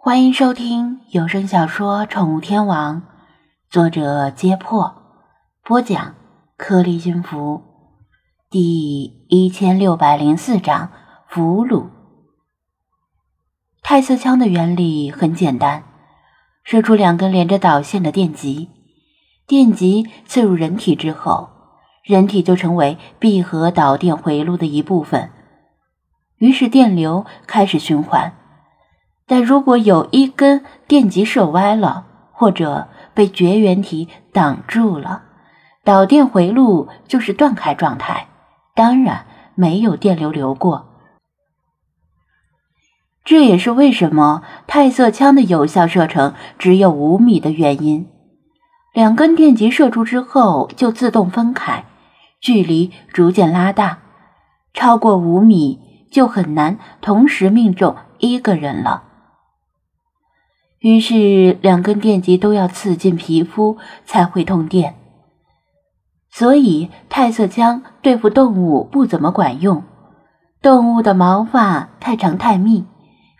欢迎收听有声小说《宠物天王》，作者：揭破，播讲：颗粒音符，第一千六百零四章：俘虏。泰瑟枪的原理很简单，射出两根连着导线的电极，电极刺入人体之后，人体就成为闭合导电回路的一部分，于是电流开始循环。但如果有一根电极射歪了，或者被绝缘体挡住了，导电回路就是断开状态，当然没有电流流过。这也是为什么泰瑟枪的有效射程只有五米的原因。两根电极射出之后就自动分开，距离逐渐拉大，超过五米就很难同时命中一个人了。于是，两根电极都要刺进皮肤才会通电，所以泰瑟枪对付动物不怎么管用。动物的毛发太长太密，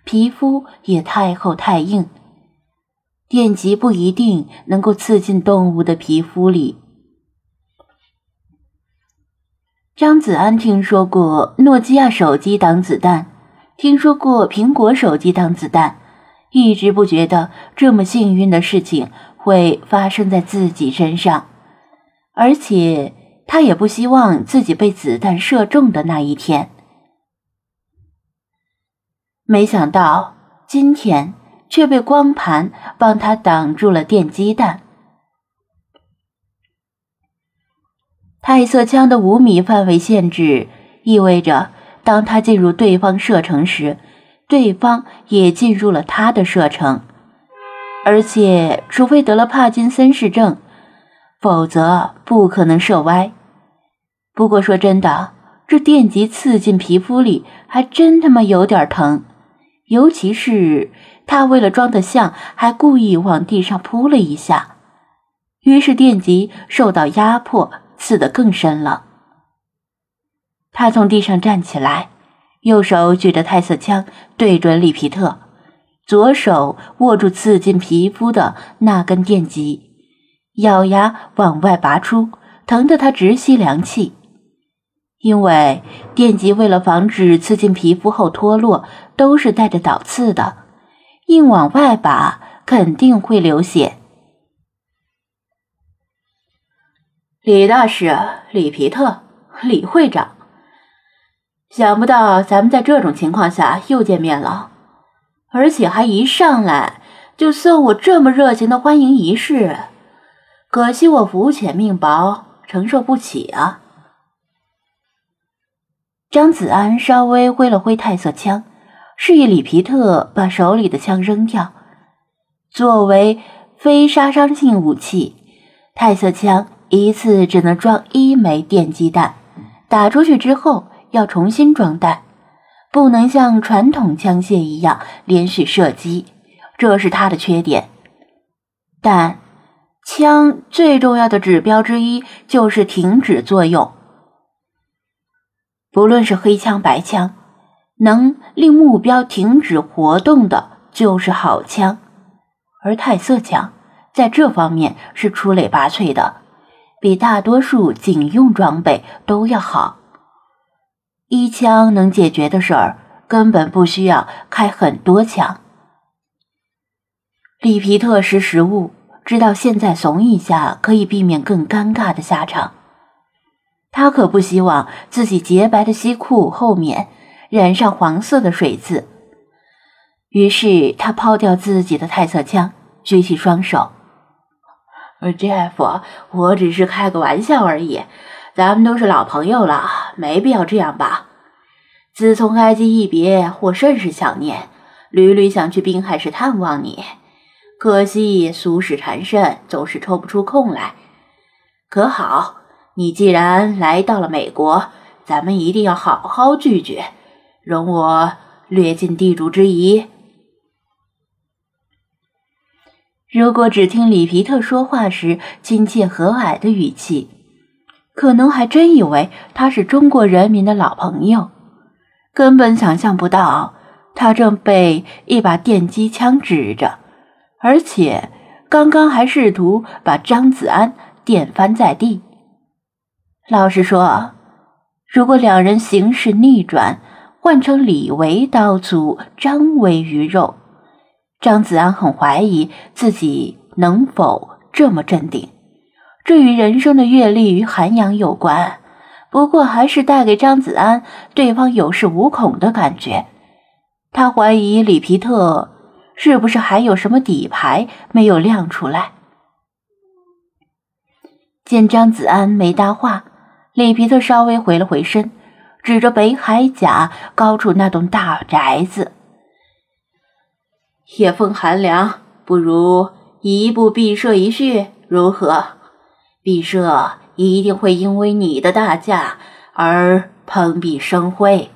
皮肤也太厚太硬，电极不一定能够刺进动物的皮肤里。张子安听说过诺基亚手机挡子弹，听说过苹果手机挡子弹。一直不觉得这么幸运的事情会发生在自己身上，而且他也不希望自己被子弹射中的那一天。没想到今天却被光盘帮他挡住了电击弹。泰瑟枪的五米范围限制意味着，当他进入对方射程时。对方也进入了他的射程，而且除非得了帕金森氏症，否则不可能射歪。不过说真的，这电极刺进皮肤里还真他妈有点疼，尤其是他为了装得像，还故意往地上扑了一下，于是电极受到压迫，刺得更深了。他从地上站起来。右手举着泰瑟枪对准里皮特，左手握住刺进皮肤的那根电极，咬牙往外拔出，疼得他直吸凉气。因为电极为了防止刺进皮肤后脱落，都是带着导刺的，硬往外拔肯定会流血。李大师，李皮特，李会长。想不到咱们在这种情况下又见面了，而且还一上来就送我这么热情的欢迎仪式，可惜我肤浅命薄，承受不起啊！张子安稍微挥了挥泰瑟枪，示意里皮特把手里的枪扔掉。作为非杀伤性武器，泰瑟枪一次只能装一枚电击弹，打出去之后。要重新装弹，不能像传统枪械一样连续射击，这是它的缺点。但枪最重要的指标之一就是停止作用。不论是黑枪白枪，能令目标停止活动的就是好枪。而泰瑟枪在这方面是出类拔萃的，比大多数警用装备都要好。一枪能解决的事儿，根本不需要开很多枪。里皮特识时务，知道现在怂一下可以避免更尴尬的下场。他可不希望自己洁白的西裤后面染上黄色的水渍。于是他抛掉自己的泰瑟枪，举起双手：“Jeff，我只是开个玩笑而已。”咱们都是老朋友了，没必要这样吧。自从埃及一别，我甚是想念，屡屡想去滨海市探望你，可惜俗事缠身，总是抽不出空来。可好，你既然来到了美国，咱们一定要好好聚聚，容我略尽地主之谊。如果只听里皮特说话时亲切和蔼的语气。可能还真以为他是中国人民的老朋友，根本想象不到他正被一把电击枪指着，而且刚刚还试图把张子安电翻在地。老实说，如果两人形势逆转，换成李维刀俎，张维鱼肉，张子安很怀疑自己能否这么镇定。这与人生的阅历与涵养有关，不过还是带给张子安对方有恃无恐的感觉。他怀疑里皮特是不是还有什么底牌没有亮出来。见张子安没搭话，里皮特稍微回了回身，指着北海甲高处那栋大宅子：“夜风寒凉，不如一步必射一叙，如何？必射一定会因为你的大驾而蓬荜生辉。”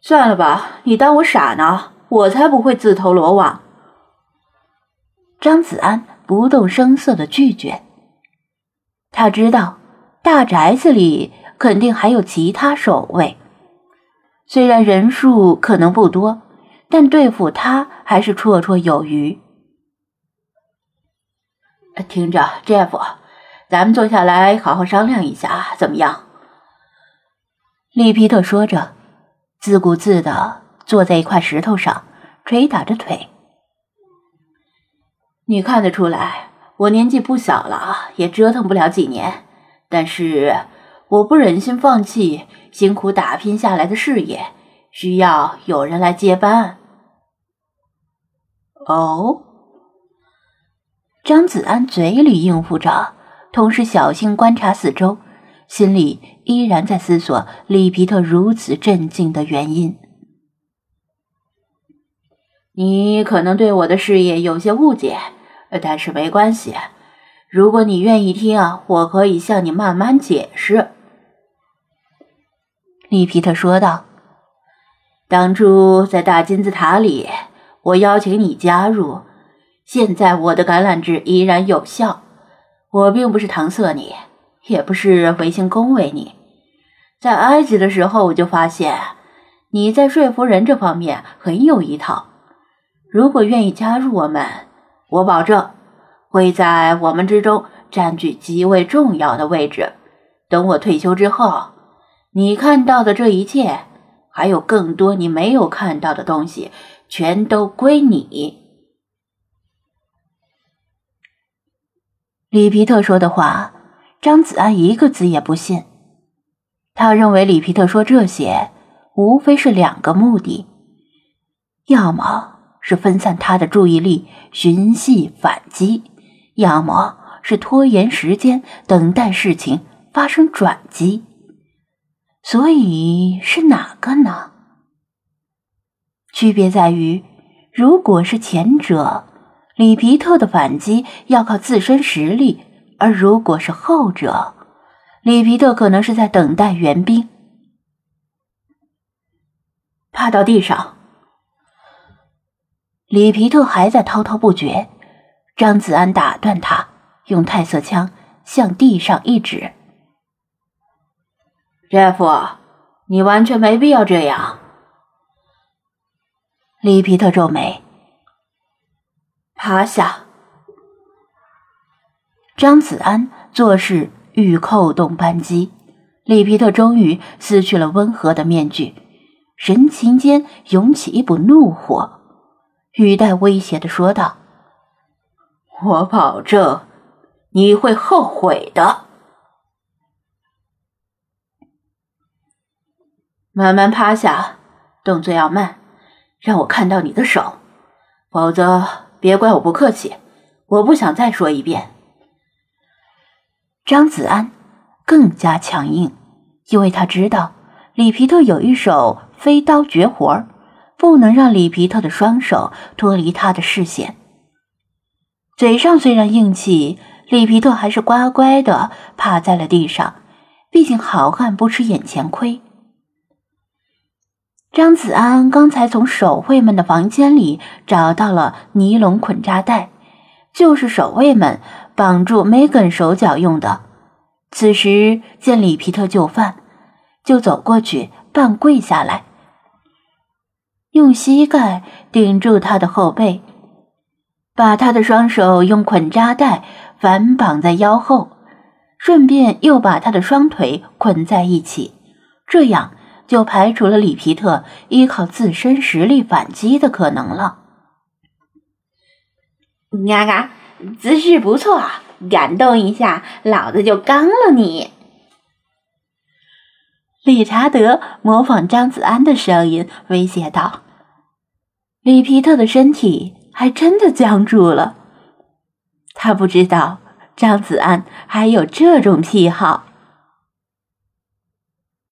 算了吧，你当我傻呢？我才不会自投罗网。张子安不动声色的拒绝。他知道大宅子里肯定还有其他守卫，虽然人数可能不多，但对付他还是绰绰有余。听着，Jeff，咱们坐下来好好商量一下，怎么样？利皮特说着。自顾自的坐在一块石头上，捶打着腿。你看得出来，我年纪不小了，也折腾不了几年。但是我不忍心放弃辛苦打拼下来的事业，需要有人来接班。哦，张子安嘴里应付着，同时小心观察四周。心里依然在思索里皮特如此镇静的原因。你可能对我的事业有些误解，但是没关系。如果你愿意听啊，我可以向你慢慢解释。”里皮特说道。“当初在大金字塔里，我邀请你加入，现在我的橄榄枝依然有效。我并不是搪塞你。”也不是违心恭维你，在埃及的时候我就发现你在说服人这方面很有一套。如果愿意加入我们，我保证会在我们之中占据极为重要的位置。等我退休之后，你看到的这一切，还有更多你没有看到的东西，全都归你。里皮特说的话。张子安一个字也不信，他认为里皮特说这些无非是两个目的：要么是分散他的注意力，寻隙反击；要么是拖延时间，等待事情发生转机。所以是哪个呢？区别在于，如果是前者，里皮特的反击要靠自身实力。而如果是后者，里皮特可能是在等待援兵。趴到地上，里皮特还在滔滔不绝。张子安打断他，用太色枪向地上一指：“Jeff，你完全没必要这样。”里皮特皱眉：“趴下。”张子安做事欲扣动扳机，里皮特终于撕去了温和的面具，神情间涌起一股怒火，语带威胁的说道：“我保证，你会后悔的。慢慢趴下，动作要慢，让我看到你的手，否则别怪我不客气。我不想再说一遍。”张子安更加强硬，因为他知道里皮特有一手飞刀绝活不能让里皮特的双手脱离他的视线。嘴上虽然硬气，里皮特还是乖乖的趴在了地上。毕竟好汉不吃眼前亏。张子安刚才从守卫们的房间里找到了尼龙捆扎带，就是守卫们。绑住梅根手脚用的。此时见里皮特就范，就走过去半跪下来，用膝盖顶住他的后背，把他的双手用捆扎带反绑在腰后，顺便又把他的双腿捆在一起，这样就排除了里皮特依靠自身实力反击的可能了。嘎嘎，姿势不错，感动一下，老子就刚了你。理查德模仿张子安的声音威胁道：“里皮特的身体还真的僵住了。他不知道张子安还有这种癖好。”